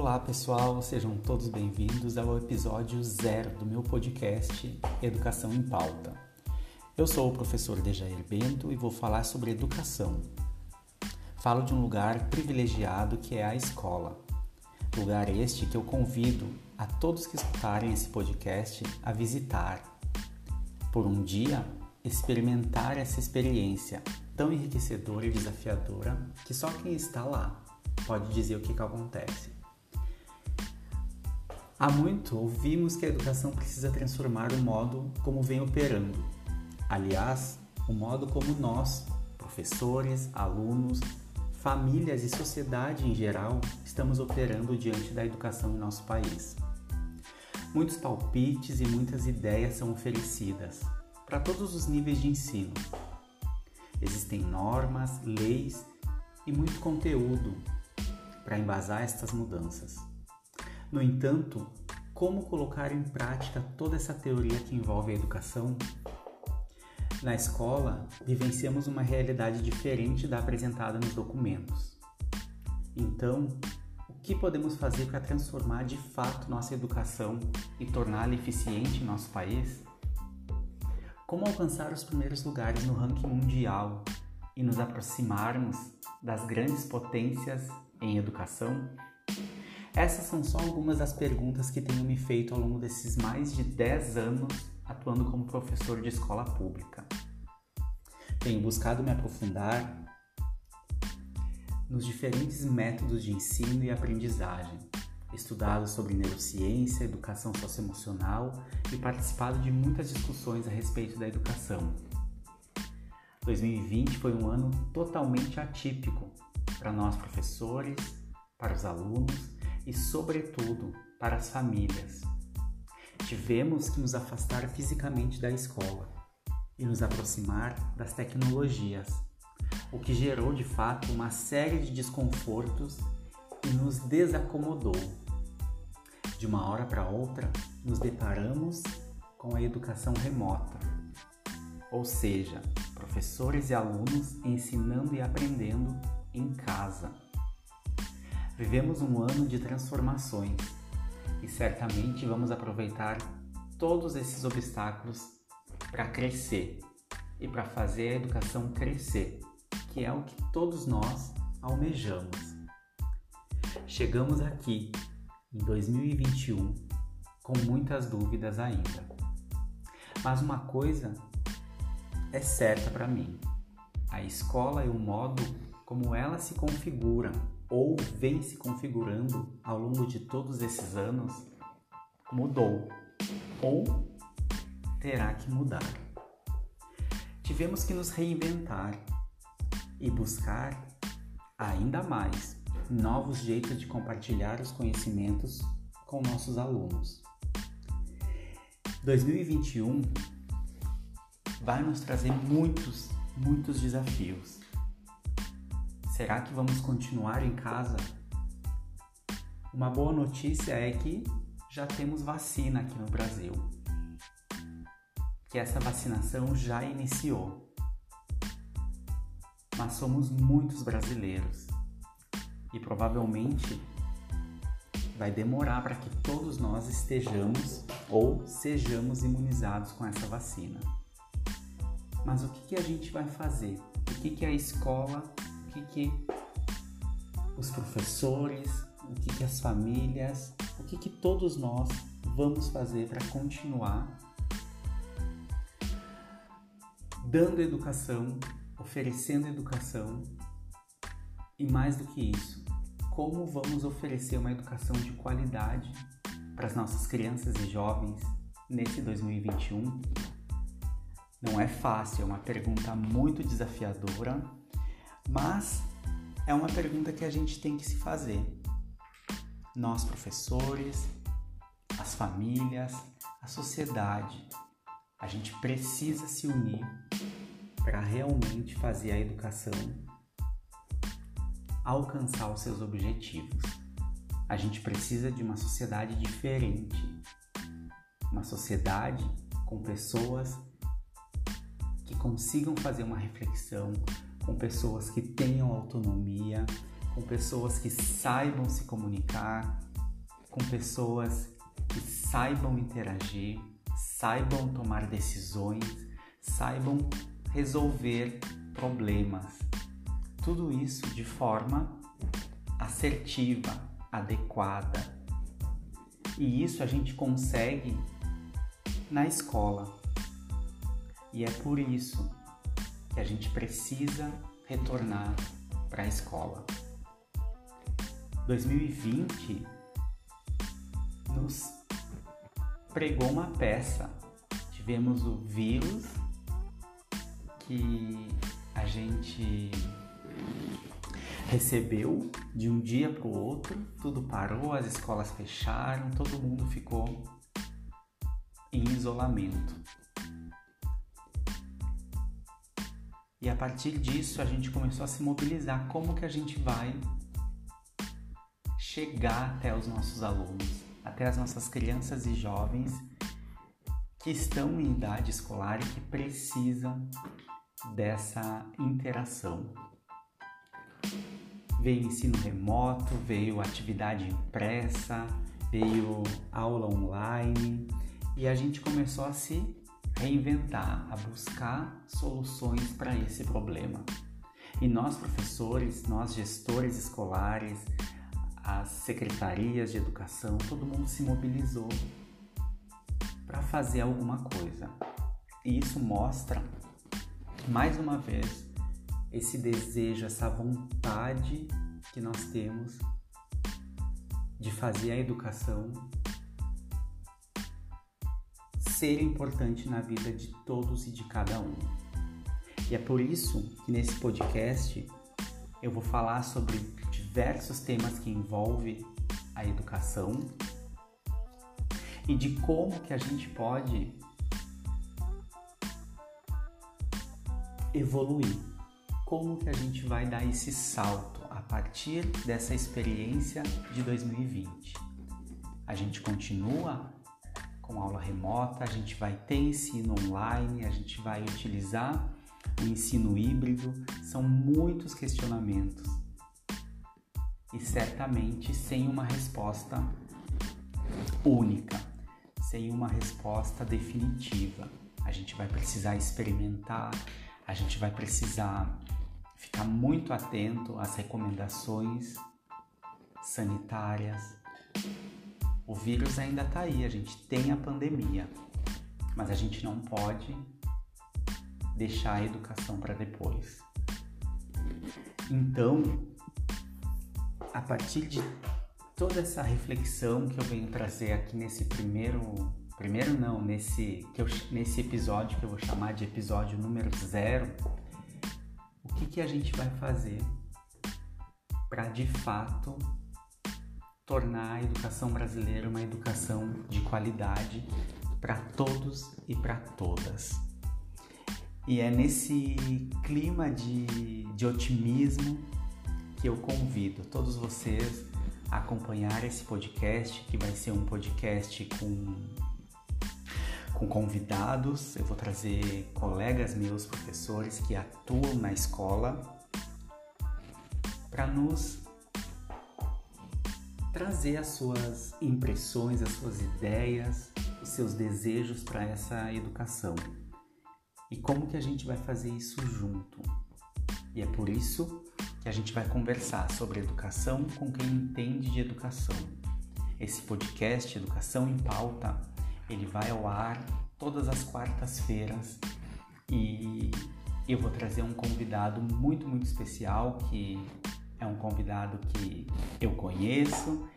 Olá pessoal, sejam todos bem-vindos ao episódio zero do meu podcast Educação em Pauta. Eu sou o professor Dejair Bento e vou falar sobre educação. Falo de um lugar privilegiado que é a escola. Lugar este que eu convido a todos que escutarem esse podcast a visitar. Por um dia, experimentar essa experiência tão enriquecedora e desafiadora que só quem está lá pode dizer o que, que acontece. Há muito ouvimos que a educação precisa transformar o modo como vem operando. Aliás, o modo como nós, professores, alunos, famílias e sociedade em geral, estamos operando diante da educação em nosso país. Muitos palpites e muitas ideias são oferecidas para todos os níveis de ensino. Existem normas, leis e muito conteúdo para embasar estas mudanças. No entanto, como colocar em prática toda essa teoria que envolve a educação? Na escola, vivenciamos uma realidade diferente da apresentada nos documentos. Então, o que podemos fazer para transformar de fato nossa educação e torná-la eficiente em nosso país? Como alcançar os primeiros lugares no ranking mundial e nos aproximarmos das grandes potências em educação? Essas são só algumas das perguntas que tenho me feito ao longo desses mais de 10 anos atuando como professor de escola pública. Tenho buscado me aprofundar nos diferentes métodos de ensino e aprendizagem, estudado sobre neurociência, educação socioemocional e participado de muitas discussões a respeito da educação. 2020 foi um ano totalmente atípico para nós professores, para os alunos e, sobretudo, para as famílias. Tivemos que nos afastar fisicamente da escola e nos aproximar das tecnologias, o que gerou de fato uma série de desconfortos e nos desacomodou. De uma hora para outra, nos deparamos com a educação remota, ou seja, professores e alunos ensinando e aprendendo em casa. Vivemos um ano de transformações e certamente vamos aproveitar todos esses obstáculos para crescer e para fazer a educação crescer, que é o que todos nós almejamos. Chegamos aqui em 2021 com muitas dúvidas ainda. Mas uma coisa é certa para mim: a escola e o modo como ela se configura ou vem se configurando ao longo de todos esses anos mudou ou terá que mudar. Tivemos que nos reinventar e buscar ainda mais novos jeitos de compartilhar os conhecimentos com nossos alunos. 2021 vai nos trazer muitos, muitos desafios Será que vamos continuar em casa? Uma boa notícia é que já temos vacina aqui no Brasil. Que essa vacinação já iniciou. Mas somos muitos brasileiros e provavelmente vai demorar para que todos nós estejamos ou sejamos imunizados com essa vacina. Mas o que, que a gente vai fazer? O que, que a escola que, que os professores, o que, que as famílias, o que, que todos nós vamos fazer para continuar dando educação, oferecendo educação e mais do que isso, como vamos oferecer uma educação de qualidade para as nossas crianças e jovens nesse 2021? Não é fácil, é uma pergunta muito desafiadora mas é uma pergunta que a gente tem que se fazer. Nós, professores, as famílias, a sociedade, a gente precisa se unir para realmente fazer a educação alcançar os seus objetivos. A gente precisa de uma sociedade diferente, uma sociedade com pessoas que consigam fazer uma reflexão, com pessoas que tenham autonomia, com pessoas que saibam se comunicar, com pessoas que saibam interagir, saibam tomar decisões, saibam resolver problemas. Tudo isso de forma assertiva, adequada. E isso a gente consegue na escola. E é por isso que a gente precisa retornar para a escola. 2020 nos pregou uma peça. Tivemos o vírus que a gente recebeu de um dia para o outro, tudo parou, as escolas fecharam, todo mundo ficou em isolamento. E a partir disso a gente começou a se mobilizar como que a gente vai chegar até os nossos alunos, até as nossas crianças e jovens que estão em idade escolar e que precisam dessa interação. Veio ensino remoto, veio atividade impressa, veio aula online e a gente começou a se reinventar, a buscar soluções para esse problema. E nós, professores, nós, gestores escolares, as secretarias de educação, todo mundo se mobilizou para fazer alguma coisa. E isso mostra, mais uma vez, esse desejo, essa vontade que nós temos de fazer a educação ser importante na vida de todos e de cada um. E é por isso que nesse podcast eu vou falar sobre diversos temas que envolvem a educação e de como que a gente pode evoluir. Como que a gente vai dar esse salto a partir dessa experiência de 2020? A gente continua com aula remota, a gente vai ter ensino online, a gente vai utilizar o ensino híbrido, são muitos questionamentos e certamente sem uma resposta única, sem uma resposta definitiva. A gente vai precisar experimentar, a gente vai precisar ficar muito atento às recomendações sanitárias. O vírus ainda está aí, a gente tem a pandemia, mas a gente não pode deixar a educação para depois. Então, a partir de toda essa reflexão que eu venho trazer aqui nesse primeiro, primeiro não, nesse, que eu, nesse episódio que eu vou chamar de episódio número zero, o que, que a gente vai fazer para de fato tornar a educação brasileira uma educação de qualidade para todos e para todas. E é nesse clima de, de otimismo que eu convido todos vocês a acompanhar esse podcast, que vai ser um podcast com, com convidados. Eu vou trazer colegas meus, professores que atuam na escola, para nos trazer as suas impressões, as suas ideias, os seus desejos para essa educação. E como que a gente vai fazer isso junto? E é por isso que a gente vai conversar sobre educação com quem entende de educação. Esse podcast Educação em Pauta, ele vai ao ar todas as quartas-feiras e eu vou trazer um convidado muito, muito especial que é um convidado que eu conheço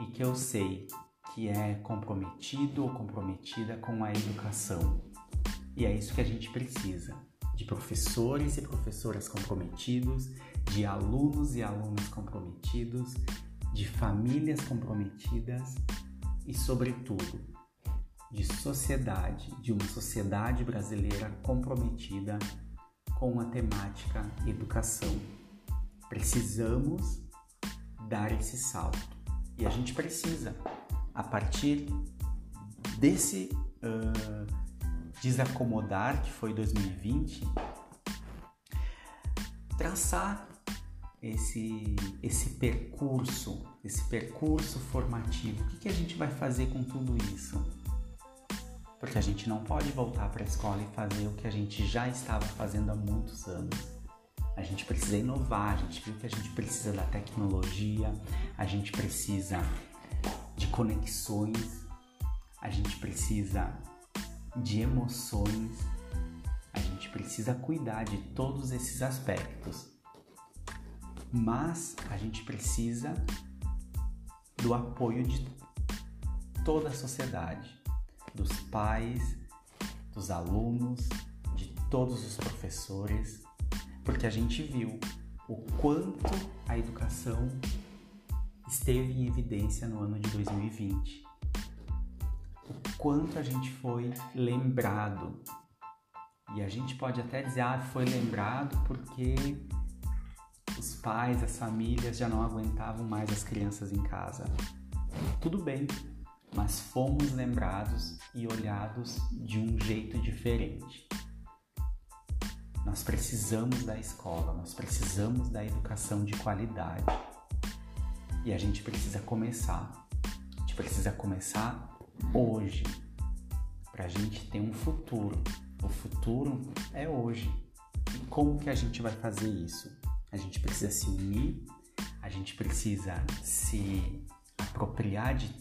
e que eu sei que é comprometido ou comprometida com a educação. E é isso que a gente precisa: de professores e professoras comprometidos, de alunos e alunas comprometidos, de famílias comprometidas e, sobretudo, de sociedade, de uma sociedade brasileira comprometida com a temática educação. Precisamos dar esse salto e a gente precisa, a partir desse uh, desacomodar, que foi 2020, traçar esse, esse percurso, esse percurso formativo. O que, que a gente vai fazer com tudo isso? Porque a gente não pode voltar para a escola e fazer o que a gente já estava fazendo há muitos anos. A gente precisa inovar, a gente viu que a gente precisa da tecnologia, a gente precisa de conexões, a gente precisa de emoções, a gente precisa cuidar de todos esses aspectos. Mas a gente precisa do apoio de toda a sociedade, dos pais, dos alunos, de todos os professores, porque a gente viu o quanto a educação esteve em evidência no ano de 2020. O quanto a gente foi lembrado. E a gente pode até dizer, ah, foi lembrado porque os pais, as famílias já não aguentavam mais as crianças em casa. Tudo bem, mas fomos lembrados e olhados de um jeito diferente. Nós precisamos da escola, nós precisamos da educação de qualidade. E a gente precisa começar. A gente precisa começar hoje, para a gente ter um futuro. O futuro é hoje. E como que a gente vai fazer isso? A gente precisa se unir, a gente precisa se apropriar de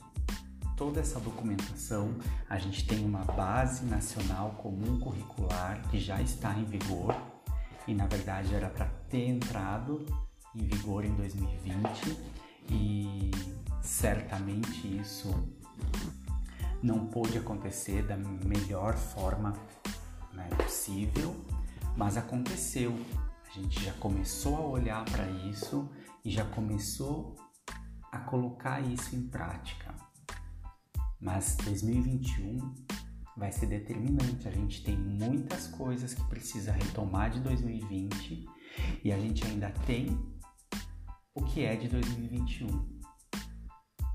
toda essa documentação. A gente tem uma base nacional comum curricular que já está em vigor e na verdade era para ter entrado em vigor em 2020 e certamente isso não pôde acontecer da melhor forma né, possível, mas aconteceu a gente já começou a olhar para isso e já começou a colocar isso em prática. Mas 2021 vai ser determinante. A gente tem muitas coisas que precisa retomar de 2020 e a gente ainda tem o que é de 2021.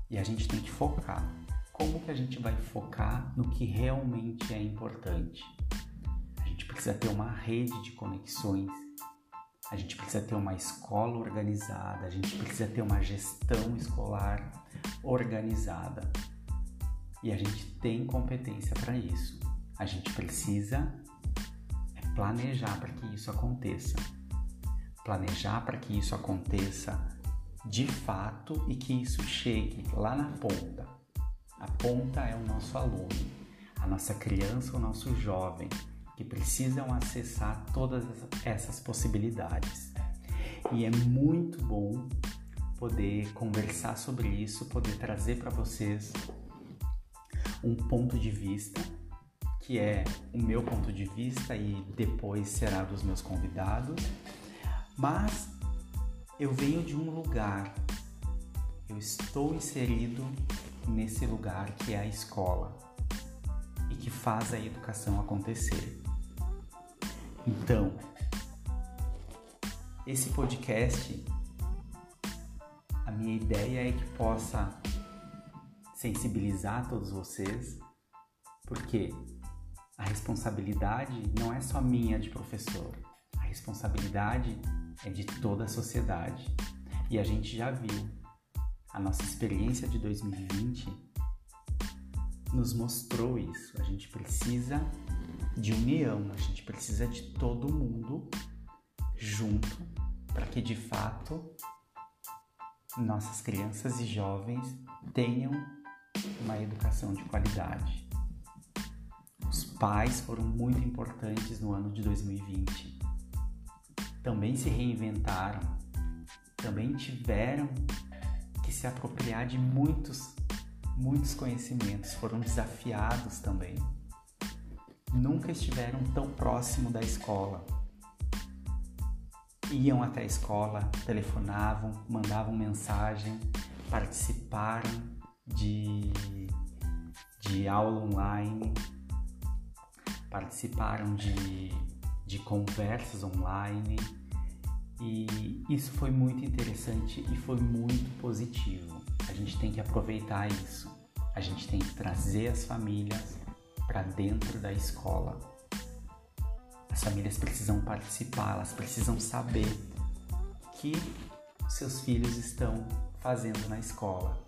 E a gente tem que focar. Como que a gente vai focar no que realmente é importante? A gente precisa ter uma rede de conexões a gente precisa ter uma escola organizada, a gente precisa ter uma gestão escolar organizada. E a gente tem competência para isso. A gente precisa é planejar para que isso aconteça. Planejar para que isso aconteça de fato e que isso chegue lá na ponta. A ponta é o nosso aluno, a nossa criança, o nosso jovem, que precisam acessar todas essas possibilidades. E é muito bom poder conversar sobre isso, poder trazer para vocês um ponto de vista que é o meu ponto de vista e depois será dos meus convidados. Mas eu venho de um lugar, eu estou inserido nesse lugar que é a escola e que faz a educação acontecer. Então, esse podcast, a minha ideia é que possa sensibilizar todos vocês, porque a responsabilidade não é só minha de professor, a responsabilidade é de toda a sociedade. E a gente já viu, a nossa experiência de 2020 nos mostrou isso. A gente precisa de união, a gente precisa de todo mundo junto para que de fato nossas crianças e jovens tenham uma educação de qualidade. Os pais foram muito importantes no ano de 2020. Também se reinventaram, também tiveram que se apropriar de muitos, muitos conhecimentos, foram desafiados também nunca estiveram tão próximo da escola. Iam até a escola, telefonavam, mandavam mensagem, participaram de, de aula online, participaram de, de conversas online e isso foi muito interessante e foi muito positivo. A gente tem que aproveitar isso. A gente tem que trazer as famílias para dentro da escola. As famílias precisam participar, elas precisam saber que seus filhos estão fazendo na escola.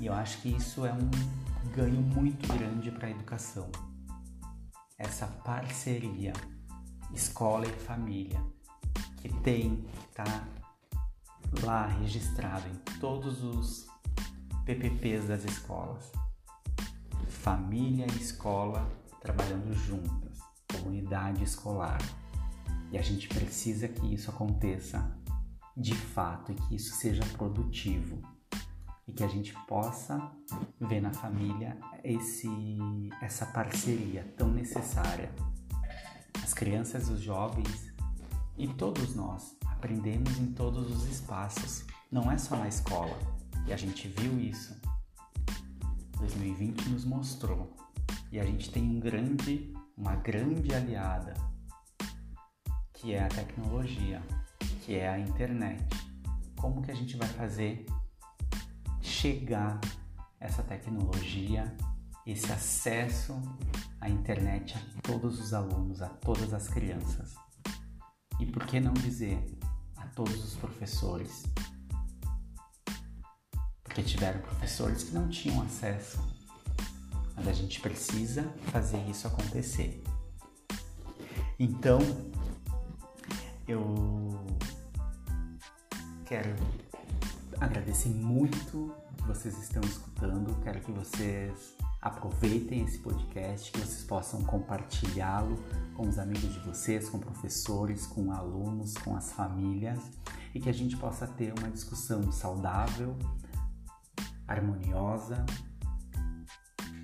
E eu acho que isso é um ganho muito grande para a educação. Essa parceria escola e família que tem, que está lá registrado em todos os PPPs das escolas. Família e escola trabalhando juntas, comunidade escolar. E a gente precisa que isso aconteça de fato e que isso seja produtivo e que a gente possa ver na família esse, essa parceria tão necessária. As crianças, os jovens e todos nós aprendemos em todos os espaços, não é só na escola. E a gente viu isso. 2020 nos mostrou. E a gente tem um grande, uma grande aliada, que é a tecnologia, que é a internet. Como que a gente vai fazer chegar essa tecnologia, esse acesso à internet a todos os alunos, a todas as crianças? E por que não dizer todos os professores. Porque tiveram professores que não tinham acesso. Mas a gente precisa fazer isso acontecer. Então, eu quero agradecer muito vocês estão escutando. Quero que vocês aproveitem esse podcast, que vocês possam compartilhá-lo com os amigos de vocês, com professores, com alunos, com as famílias e que a gente possa ter uma discussão saudável, harmoniosa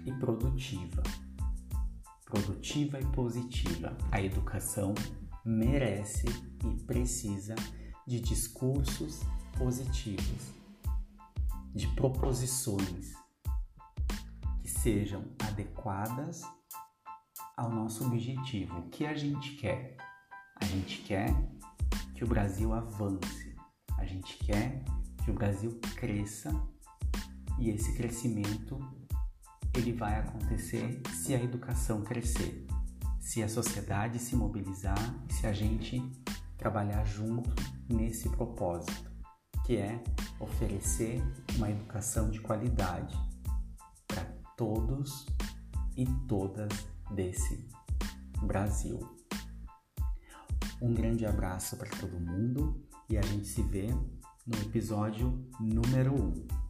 e produtiva. Produtiva e positiva. A educação merece e precisa de discursos positivos, de proposições sejam adequadas ao nosso objetivo. O que a gente quer? A gente quer que o Brasil avance, a gente quer que o Brasil cresça e esse crescimento ele vai acontecer se a educação crescer, se a sociedade se mobilizar e se a gente trabalhar junto nesse propósito, que é oferecer uma educação de qualidade todos e todas desse Brasil. Um grande abraço para todo mundo e a gente se vê no episódio número 1. Um.